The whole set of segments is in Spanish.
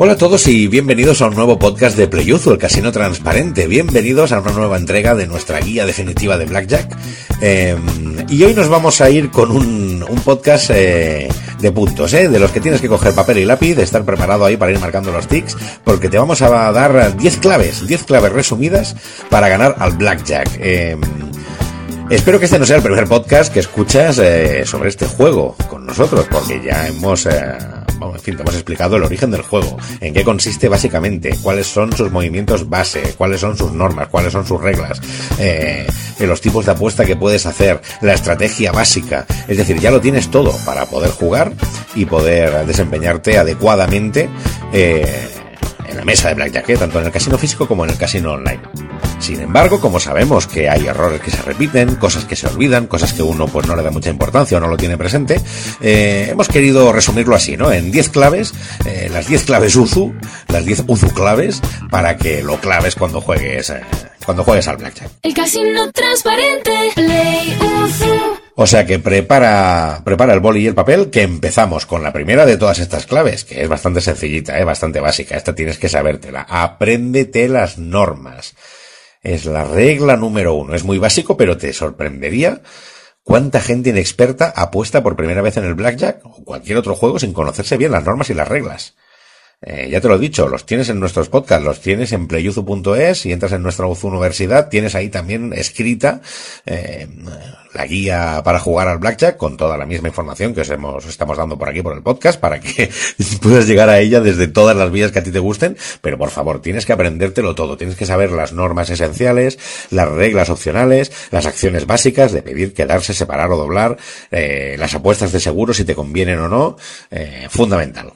Hola a todos y bienvenidos a un nuevo podcast de Playuzu, el casino transparente. Bienvenidos a una nueva entrega de nuestra guía definitiva de Blackjack. Eh, y hoy nos vamos a ir con un, un podcast eh, de puntos, ¿eh? de los que tienes que coger papel y lápiz, estar preparado ahí para ir marcando los tics, porque te vamos a dar 10 claves, 10 claves resumidas para ganar al Blackjack. Eh, Espero que este no sea el primer podcast que escuchas eh, sobre este juego con nosotros, porque ya hemos, eh, en fin, te hemos explicado el origen del juego, en qué consiste básicamente, cuáles son sus movimientos base, cuáles son sus normas, cuáles son sus reglas, eh, los tipos de apuesta que puedes hacer, la estrategia básica. Es decir, ya lo tienes todo para poder jugar y poder desempeñarte adecuadamente. Eh, en la mesa de Blackjack, ¿eh? tanto en el casino físico como en el casino online. Sin embargo, como sabemos que hay errores que se repiten, cosas que se olvidan, cosas que uno pues no le da mucha importancia o no lo tiene presente, eh, hemos querido resumirlo así, ¿no? En 10 claves, eh, las 10 claves UZU, las 10 UZU claves, para que lo claves cuando juegues, eh, cuando juegues al Blackjack. El casino transparente, Play UZU. O sea que prepara, prepara el boli y el papel, que empezamos con la primera de todas estas claves, que es bastante sencillita, ¿eh? bastante básica. Esta tienes que sabértela. Apréndete las normas. Es la regla número uno. Es muy básico, pero te sorprendería cuánta gente inexperta apuesta por primera vez en el blackjack o cualquier otro juego sin conocerse bien las normas y las reglas. Eh, ya te lo he dicho, los tienes en nuestros podcasts, los tienes en playuzu.es y entras en nuestra Universidad, tienes ahí también escrita eh, la guía para jugar al blackjack con toda la misma información que os hemos, estamos dando por aquí por el podcast para que puedas llegar a ella desde todas las vías que a ti te gusten, pero por favor, tienes que aprendértelo todo, tienes que saber las normas esenciales, las reglas opcionales, las acciones básicas de pedir, quedarse, separar o doblar, eh, las apuestas de seguro si te convienen o no, eh, fundamental.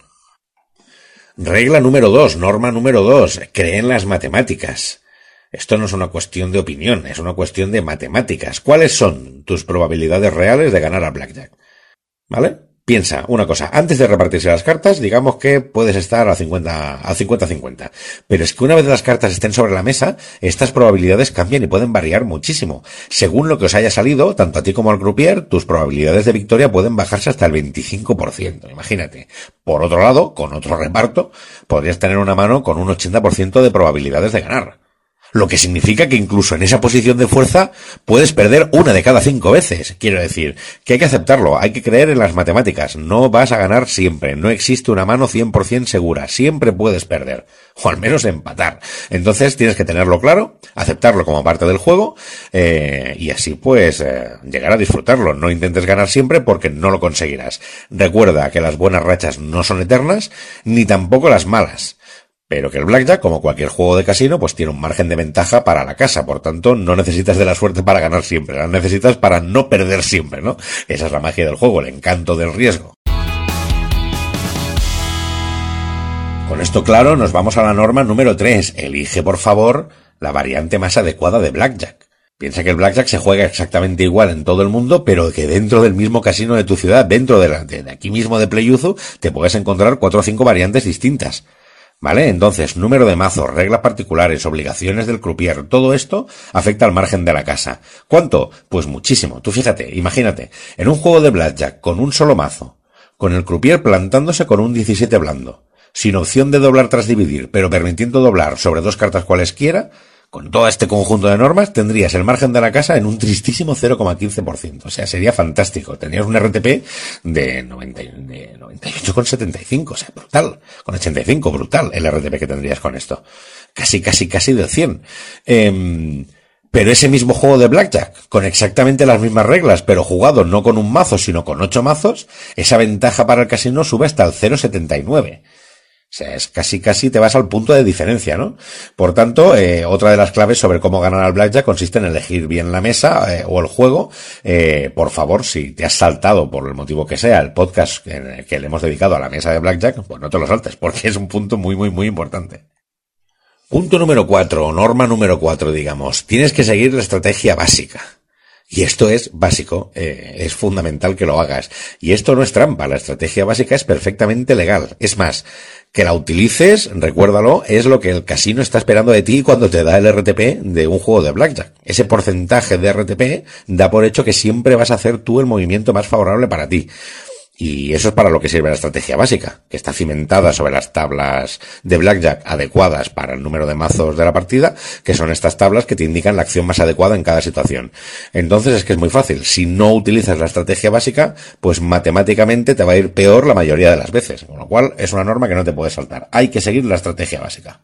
Regla número dos, norma número dos, cree en las matemáticas. Esto no es una cuestión de opinión, es una cuestión de matemáticas. ¿Cuáles son tus probabilidades reales de ganar a Blackjack? ¿Vale? Piensa una cosa, antes de repartirse las cartas, digamos que puedes estar a 50, a 50-50. Pero es que una vez las cartas estén sobre la mesa, estas probabilidades cambian y pueden variar muchísimo. Según lo que os haya salido, tanto a ti como al croupier, tus probabilidades de victoria pueden bajarse hasta el 25%. Imagínate. Por otro lado, con otro reparto, podrías tener una mano con un 80% de probabilidades de ganar. Lo que significa que incluso en esa posición de fuerza puedes perder una de cada cinco veces. Quiero decir, que hay que aceptarlo, hay que creer en las matemáticas. No vas a ganar siempre. No existe una mano 100% segura. Siempre puedes perder. O al menos empatar. Entonces tienes que tenerlo claro, aceptarlo como parte del juego, eh, y así pues eh, llegar a disfrutarlo. No intentes ganar siempre porque no lo conseguirás. Recuerda que las buenas rachas no son eternas, ni tampoco las malas pero que el blackjack, como cualquier juego de casino, pues tiene un margen de ventaja para la casa, por tanto no necesitas de la suerte para ganar siempre, la necesitas para no perder siempre, ¿no? Esa es la magia del juego, el encanto del riesgo. Con esto claro, nos vamos a la norma número 3. Elige, por favor, la variante más adecuada de blackjack. Piensa que el blackjack se juega exactamente igual en todo el mundo, pero que dentro del mismo casino de tu ciudad, dentro de, la, de aquí mismo de Playuzu, te puedes encontrar cuatro o cinco variantes distintas. ¿Vale? Entonces, número de mazos, reglas particulares, obligaciones del croupier, todo esto afecta al margen de la casa. ¿Cuánto? Pues muchísimo. Tú fíjate, imagínate, en un juego de blackjack con un solo mazo, con el croupier plantándose con un 17 blando, sin opción de doblar tras dividir, pero permitiendo doblar sobre dos cartas cualesquiera, con todo este conjunto de normas tendrías el margen de la casa en un tristísimo 0,15%. O sea, sería fantástico. Tendrías un RTP de, 90, de 98,75. O sea, brutal. Con 85, brutal el RTP que tendrías con esto. Casi, casi, casi de 100. Eh, pero ese mismo juego de Blackjack, con exactamente las mismas reglas, pero jugado no con un mazo, sino con ocho mazos, esa ventaja para el casino sube hasta el 0,79. O sea, es casi, casi te vas al punto de diferencia, ¿no? Por tanto, eh, otra de las claves sobre cómo ganar al blackjack consiste en elegir bien la mesa eh, o el juego. Eh, por favor, si te has saltado por el motivo que sea el podcast que, que le hemos dedicado a la mesa de blackjack, pues no te lo saltes, porque es un punto muy, muy, muy importante. Punto número cuatro, norma número cuatro, digamos. Tienes que seguir la estrategia básica. Y esto es básico, eh, es fundamental que lo hagas. Y esto no es trampa, la estrategia básica es perfectamente legal. Es más, que la utilices, recuérdalo, es lo que el casino está esperando de ti cuando te da el RTP de un juego de blackjack. Ese porcentaje de RTP da por hecho que siempre vas a hacer tú el movimiento más favorable para ti. Y eso es para lo que sirve la estrategia básica, que está cimentada sobre las tablas de blackjack adecuadas para el número de mazos de la partida, que son estas tablas que te indican la acción más adecuada en cada situación. Entonces es que es muy fácil. Si no utilizas la estrategia básica, pues matemáticamente te va a ir peor la mayoría de las veces. Con lo cual es una norma que no te puedes saltar. Hay que seguir la estrategia básica.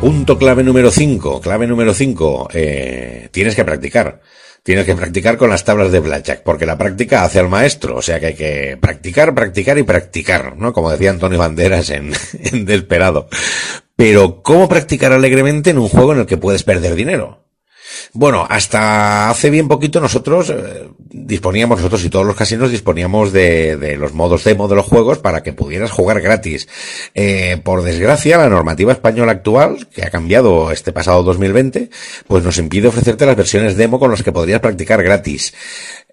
Punto clave número 5. Clave número 5. Eh, tienes que practicar. Tienes que practicar con las tablas de blackjack, porque la práctica hace al maestro, o sea que hay que practicar, practicar y practicar, ¿no? Como decía Antonio Banderas en, en Desperado. Pero, ¿cómo practicar alegremente en un juego en el que puedes perder dinero? Bueno, hasta hace bien poquito nosotros eh, disponíamos, nosotros y todos los casinos disponíamos de, los modos demo de los juegos para que pudieras jugar gratis. Eh, por desgracia, la normativa española actual, que ha cambiado este pasado 2020, pues nos impide ofrecerte las versiones demo con las que podrías practicar gratis.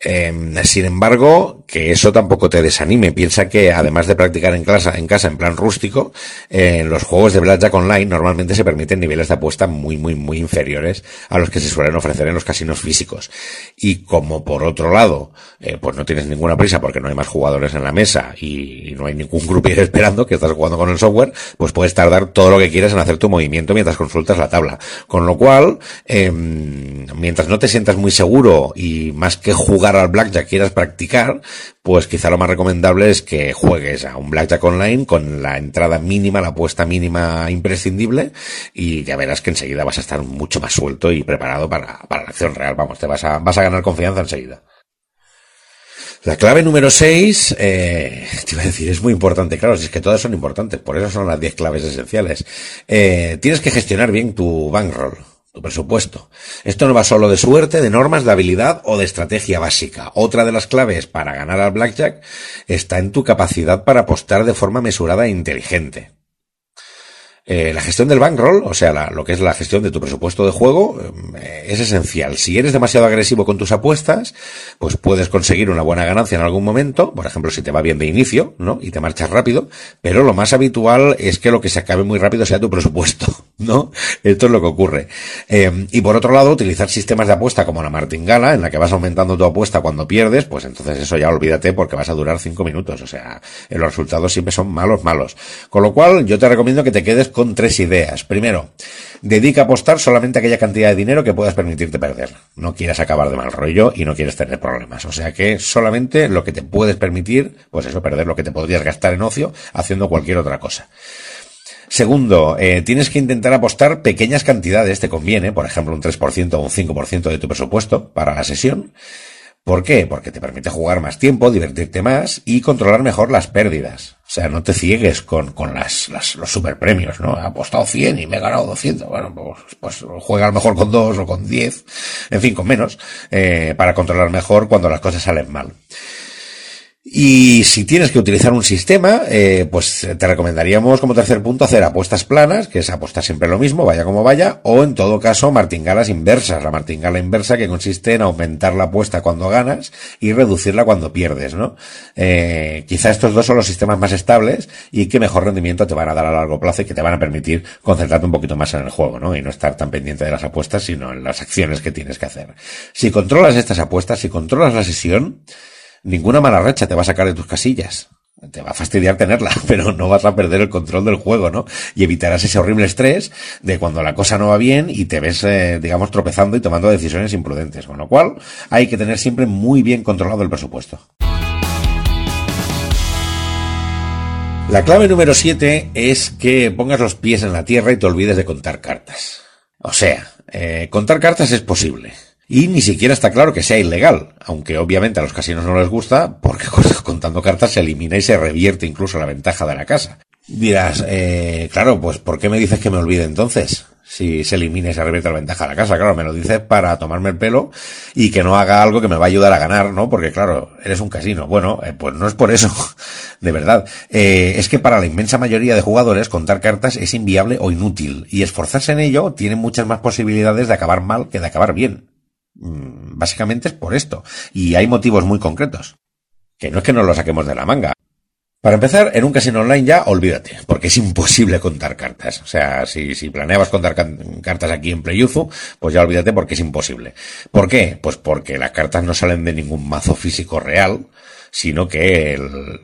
Eh, sin embargo, que eso tampoco te desanime. Piensa que además de practicar en casa, en casa en plan rústico, en eh, los juegos de Blackjack Online normalmente se permiten niveles de apuesta muy, muy, muy inferiores a los que se suelen ofrecer en los casinos físicos. Y como por otro lado, eh, pues no tienes ninguna prisa porque no hay más jugadores en la mesa y no hay ningún grupo esperando que estás jugando con el software, pues puedes tardar todo lo que quieras en hacer tu movimiento mientras consultas la tabla. Con lo cual, eh, mientras no te sientas muy seguro y más que jugar al blackjack quieras practicar, pues quizá lo más recomendable es que juegues a un blackjack online con la entrada mínima, la apuesta mínima imprescindible y ya verás que enseguida vas a estar mucho más suelto y preparado para, para la acción real. Vamos, te vas a, vas a ganar confianza enseguida. La clave número 6, eh, te iba a decir, es muy importante, claro, si es que todas son importantes, por eso son las 10 claves esenciales. Eh, tienes que gestionar bien tu bankroll tu presupuesto. Esto no va solo de suerte, de normas, de habilidad o de estrategia básica. Otra de las claves para ganar al blackjack está en tu capacidad para apostar de forma mesurada e inteligente. Eh, la gestión del bankroll, o sea, lo que es la gestión de tu presupuesto de juego, eh, es esencial. Si eres demasiado agresivo con tus apuestas, pues puedes conseguir una buena ganancia en algún momento, por ejemplo, si te va bien de inicio, ¿no? Y te marchas rápido, pero lo más habitual es que lo que se acabe muy rápido sea tu presupuesto, ¿no? Esto es lo que ocurre. Eh, y por otro lado, utilizar sistemas de apuesta como la martingala, en la que vas aumentando tu apuesta cuando pierdes, pues entonces eso ya olvídate porque vas a durar cinco minutos, o sea, los resultados siempre son malos, malos. Con lo cual, yo te recomiendo que te quedes con tres ideas. Primero, dedica a apostar solamente aquella cantidad de dinero que puedas permitirte perder. No quieras acabar de mal rollo y no quieres tener problemas. O sea que solamente lo que te puedes permitir, pues eso, perder lo que te podrías gastar en ocio haciendo cualquier otra cosa. Segundo, eh, tienes que intentar apostar pequeñas cantidades, te conviene, por ejemplo, un 3% o un 5% de tu presupuesto para la sesión. ¿Por qué? Porque te permite jugar más tiempo, divertirte más y controlar mejor las pérdidas. O sea, no te ciegues con, con las, las, los superpremios, ¿no? He apostado 100 y me he ganado 200. Bueno, pues, pues juega a lo mejor con 2 o con 10, en fin, con menos, eh, para controlar mejor cuando las cosas salen mal. Y si tienes que utilizar un sistema, eh, pues te recomendaríamos como tercer punto hacer apuestas planas, que es apostar siempre lo mismo, vaya como vaya, o en todo caso martingalas inversas, la martingala inversa que consiste en aumentar la apuesta cuando ganas y reducirla cuando pierdes, ¿no? Eh, quizá estos dos son los sistemas más estables y que mejor rendimiento te van a dar a largo plazo y que te van a permitir concentrarte un poquito más en el juego, ¿no? Y no estar tan pendiente de las apuestas, sino en las acciones que tienes que hacer. Si controlas estas apuestas, si controlas la sesión, ninguna mala racha te va a sacar de tus casillas. Te va a fastidiar tenerla, pero no vas a perder el control del juego, ¿no? Y evitarás ese horrible estrés de cuando la cosa no va bien y te ves, eh, digamos, tropezando y tomando decisiones imprudentes. Con lo cual, hay que tener siempre muy bien controlado el presupuesto. La clave número 7 es que pongas los pies en la tierra y te olvides de contar cartas. O sea, eh, contar cartas es posible y ni siquiera está claro que sea ilegal, aunque obviamente a los casinos no les gusta porque contando cartas se elimina y se revierte incluso la ventaja de la casa. Dirás, eh, claro, pues ¿por qué me dices que me olvide entonces? Si se elimina y se revierte la ventaja de la casa, claro, me lo dices para tomarme el pelo y que no haga algo que me va a ayudar a ganar, ¿no? Porque claro, eres un casino. Bueno, eh, pues no es por eso, de verdad. Eh, es que para la inmensa mayoría de jugadores contar cartas es inviable o inútil y esforzarse en ello tiene muchas más posibilidades de acabar mal que de acabar bien. Mm, básicamente es por esto. Y hay motivos muy concretos. Que no es que no lo saquemos de la manga. Para empezar, en un casino online ya olvídate, porque es imposible contar cartas. O sea, si, planeabas contar cartas aquí en Playuzu, pues ya olvídate porque es imposible. ¿Por qué? Pues porque las cartas no salen de ningún mazo físico real, sino que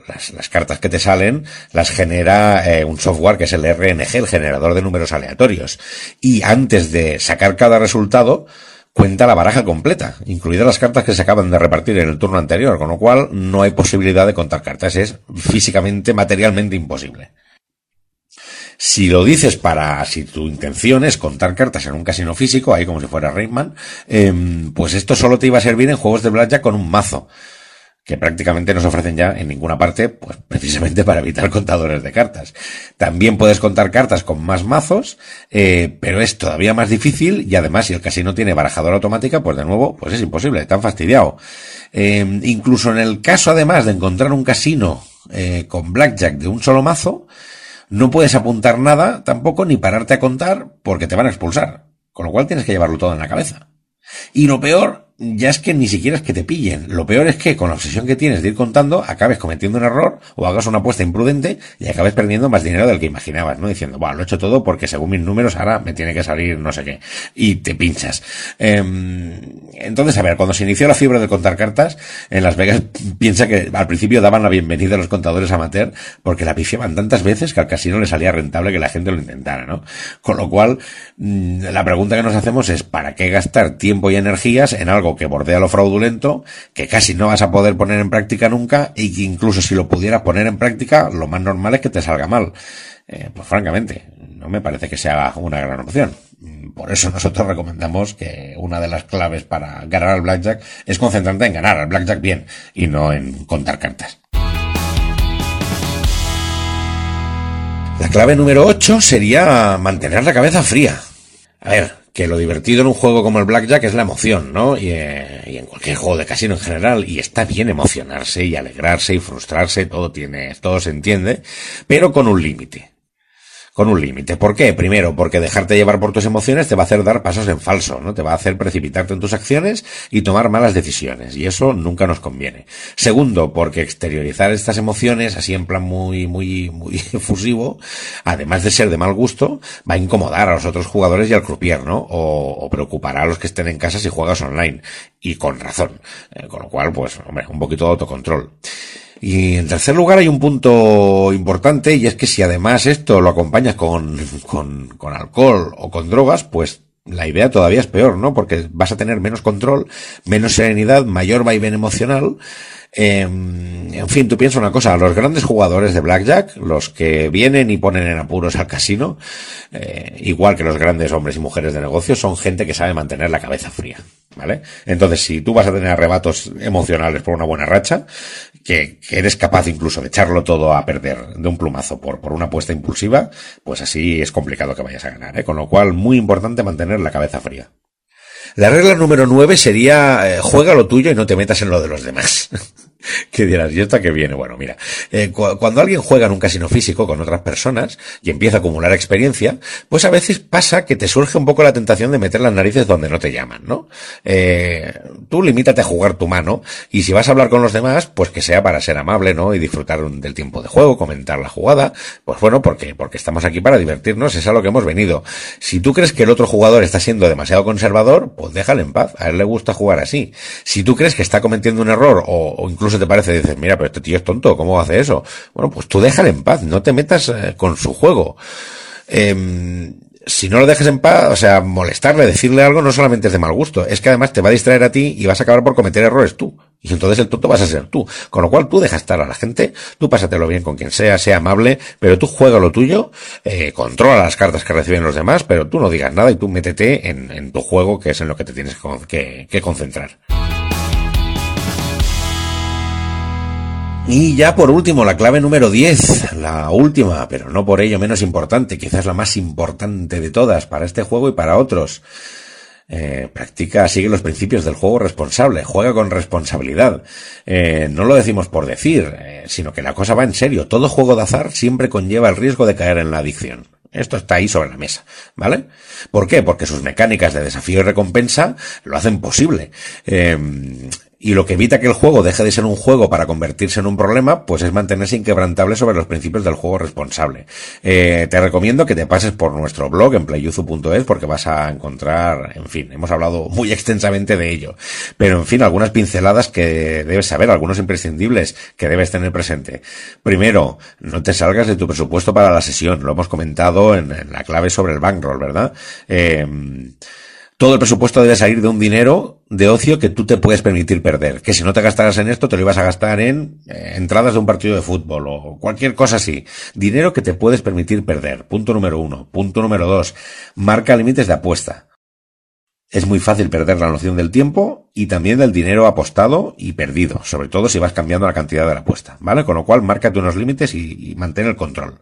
las, cartas que te salen las genera eh, un software que es el RNG, el generador de números aleatorios. Y antes de sacar cada resultado, cuenta la baraja completa, incluidas las cartas que se acaban de repartir en el turno anterior, con lo cual no hay posibilidad de contar cartas, es físicamente, materialmente imposible. Si lo dices para, si tu intención es contar cartas en un casino físico, ahí como si fuera Rayman, em, pues esto solo te iba a servir en juegos de blackjack con un mazo que prácticamente no se ofrecen ya en ninguna parte, pues precisamente para evitar contadores de cartas. También puedes contar cartas con más mazos, eh, pero es todavía más difícil y además si el casino tiene barajadora automática, pues de nuevo, pues es imposible, tan fastidiado. Eh, incluso en el caso además de encontrar un casino eh, con blackjack de un solo mazo, no puedes apuntar nada tampoco ni pararte a contar porque te van a expulsar. Con lo cual tienes que llevarlo todo en la cabeza. Y lo peor ya es que ni siquiera es que te pillen. Lo peor es que con la obsesión que tienes de ir contando, acabes cometiendo un error o hagas una apuesta imprudente y acabes perdiendo más dinero del que imaginabas, ¿no? Diciendo, bueno, lo he hecho todo porque según mis números ahora me tiene que salir no sé qué. Y te pinchas. Em, entonces, a ver, cuando se inició la fiebre de contar cartas, en Las Vegas piensa que al principio daban la bienvenida a los contadores amateur porque la pifiaban tantas veces que al casino le salía rentable que la gente lo intentara, ¿no? Con lo cual, mm, la pregunta que nos hacemos es, ¿para qué gastar tiempo y energías en algo que bordea lo fraudulento, que casi no vas a poder poner en práctica nunca y que incluso si lo pudieras poner en práctica, lo más normal es que te salga mal. Eh, pues francamente, no me parece que sea una gran opción. Por eso nosotros recomendamos que una de las claves para ganar al blackjack es concentrarte en ganar al blackjack bien y no en contar cartas. La clave número 8 sería mantener la cabeza fría. A ver, que lo divertido en un juego como el Blackjack es la emoción, ¿no? Y, eh, y, en cualquier juego de casino en general. Y está bien emocionarse y alegrarse y frustrarse, todo tiene, todo se entiende, pero con un límite con un límite. ¿Por qué? Primero, porque dejarte llevar por tus emociones te va a hacer dar pasos en falso, ¿no? Te va a hacer precipitarte en tus acciones y tomar malas decisiones, y eso nunca nos conviene. Segundo, porque exteriorizar estas emociones así en plan muy, muy, muy efusivo, además de ser de mal gusto, va a incomodar a los otros jugadores y al croupier, ¿no? O, o preocupará a los que estén en casa si juegas online. Y con razón. Eh, con lo cual, pues, hombre, un poquito de autocontrol. Y en tercer lugar hay un punto importante y es que si además esto lo acompañas con, con, con alcohol o con drogas, pues la idea todavía es peor, ¿no? Porque vas a tener menos control, menos serenidad, mayor vaivén emocional. Eh, en fin, tú piensas una cosa, los grandes jugadores de Blackjack, los que vienen y ponen en apuros al casino, eh, igual que los grandes hombres y mujeres de negocios, son gente que sabe mantener la cabeza fría, ¿vale? Entonces, si tú vas a tener arrebatos emocionales por una buena racha, que, que eres capaz incluso de echarlo todo a perder de un plumazo por, por una apuesta impulsiva, pues así es complicado que vayas a ganar, ¿eh? Con lo cual, muy importante mantener la cabeza fría. La regla número nueve sería, eh, juega lo tuyo y no te metas en lo de los demás. ¿Qué dirás? ¿Y esta que viene? Bueno, mira, eh, cu cuando alguien juega en un casino físico con otras personas y empieza a acumular experiencia, pues a veces pasa que te surge un poco la tentación de meter las narices donde no te llaman, ¿no? Eh, tú limítate a jugar tu mano y si vas a hablar con los demás, pues que sea para ser amable, ¿no? Y disfrutar del tiempo de juego, comentar la jugada, pues bueno, porque, porque estamos aquí para divertirnos, es a lo que hemos venido. Si tú crees que el otro jugador está siendo demasiado conservador, pues déjale en paz, a él le gusta jugar así. Si tú crees que está cometiendo un error o, o incluso te parece, dices, mira, pero este tío es tonto, ¿cómo hace eso? Bueno, pues tú déjale en paz, no te metas eh, con su juego. Eh, si no lo dejes en paz, o sea, molestarle, decirle algo, no solamente es de mal gusto, es que además te va a distraer a ti y vas a acabar por cometer errores tú. Y entonces el tonto vas a ser tú. Con lo cual tú dejas estar a la gente, tú pásatelo bien con quien sea, sea amable, pero tú juega lo tuyo, eh, controla las cartas que reciben los demás, pero tú no digas nada y tú métete en, en tu juego, que es en lo que te tienes que, que concentrar. Y ya por último, la clave número 10, la última, pero no por ello menos importante, quizás la más importante de todas para este juego y para otros. Eh, practica, sigue los principios del juego responsable, juega con responsabilidad. Eh, no lo decimos por decir, eh, sino que la cosa va en serio. Todo juego de azar siempre conlleva el riesgo de caer en la adicción. Esto está ahí sobre la mesa, ¿vale? ¿Por qué? Porque sus mecánicas de desafío y recompensa lo hacen posible. Y lo que evita que el juego deje de ser un juego para convertirse en un problema, pues es mantenerse inquebrantable sobre los principios del juego responsable. Eh, te recomiendo que te pases por nuestro blog en playuzu.es porque vas a encontrar, en fin, hemos hablado muy extensamente de ello. Pero en fin, algunas pinceladas que debes saber, algunos imprescindibles que debes tener presente. Primero, no te salgas de tu presupuesto para la sesión. Lo hemos comentado en, la clave sobre el bankroll, ¿verdad? Eh, todo el presupuesto debe salir de un dinero de ocio que tú te puedes permitir perder. Que si no te gastaras en esto, te lo ibas a gastar en eh, entradas de un partido de fútbol o cualquier cosa así. Dinero que te puedes permitir perder. Punto número uno. Punto número dos. Marca límites de apuesta. Es muy fácil perder la noción del tiempo y también del dinero apostado y perdido, sobre todo si vas cambiando la cantidad de la apuesta, ¿vale? Con lo cual, márcate unos límites y, y mantén el control.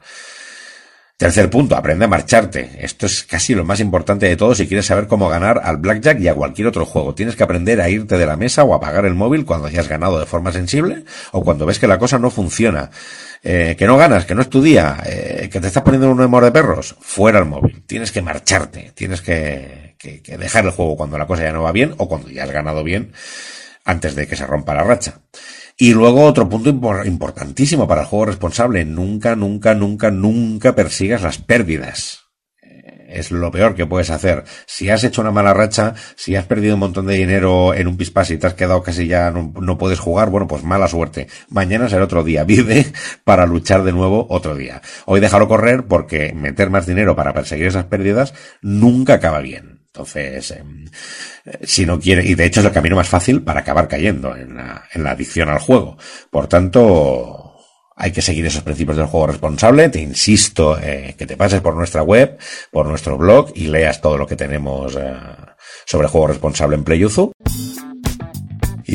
Tercer punto, aprende a marcharte. Esto es casi lo más importante de todo si quieres saber cómo ganar al blackjack y a cualquier otro juego. Tienes que aprender a irte de la mesa o apagar el móvil cuando hayas ganado de forma sensible o cuando ves que la cosa no funciona. Eh, que no ganas, que no es tu día, eh, que te estás poniendo un humor de perros, fuera el móvil. Tienes que marcharte, tienes que, que, que dejar el juego cuando la cosa ya no va bien o cuando ya has ganado bien antes de que se rompa la racha. Y luego otro punto importantísimo para el juego responsable, nunca, nunca, nunca, nunca persigas las pérdidas. Es lo peor que puedes hacer. Si has hecho una mala racha, si has perdido un montón de dinero en un pispas y te has quedado casi ya no, no puedes jugar, bueno, pues mala suerte. Mañana será otro día. Vive para luchar de nuevo otro día. Hoy déjalo correr porque meter más dinero para perseguir esas pérdidas nunca acaba bien. Entonces, eh, si no quiere, y de hecho es el camino más fácil para acabar cayendo en la, en la adicción al juego. Por tanto, hay que seguir esos principios del juego responsable. Te insisto eh, que te pases por nuestra web, por nuestro blog y leas todo lo que tenemos eh, sobre juego responsable en PlayUzu.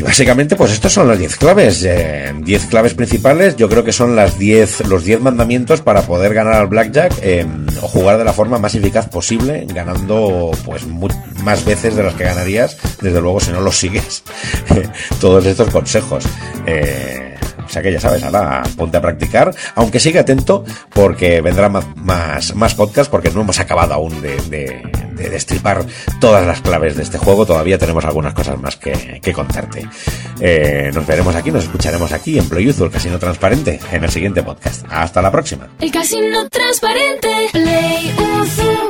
Y básicamente, pues estos son las 10 claves. 10 eh, claves principales, yo creo que son las 10, los 10 mandamientos para poder ganar al Blackjack eh, o jugar de la forma más eficaz posible, ganando pues más veces de las que ganarías, desde luego si no los sigues, todos estos consejos. Eh, o sea que ya sabes, ahora ponte a practicar, aunque sigue atento porque vendrá más, más, más porque no hemos acabado aún de, de, de, destripar todas las claves de este juego, todavía tenemos algunas cosas más que, que contarte. Eh, nos veremos aquí, nos escucharemos aquí en el Casino Transparente, en el siguiente podcast. Hasta la próxima. El Casino Transparente, Play.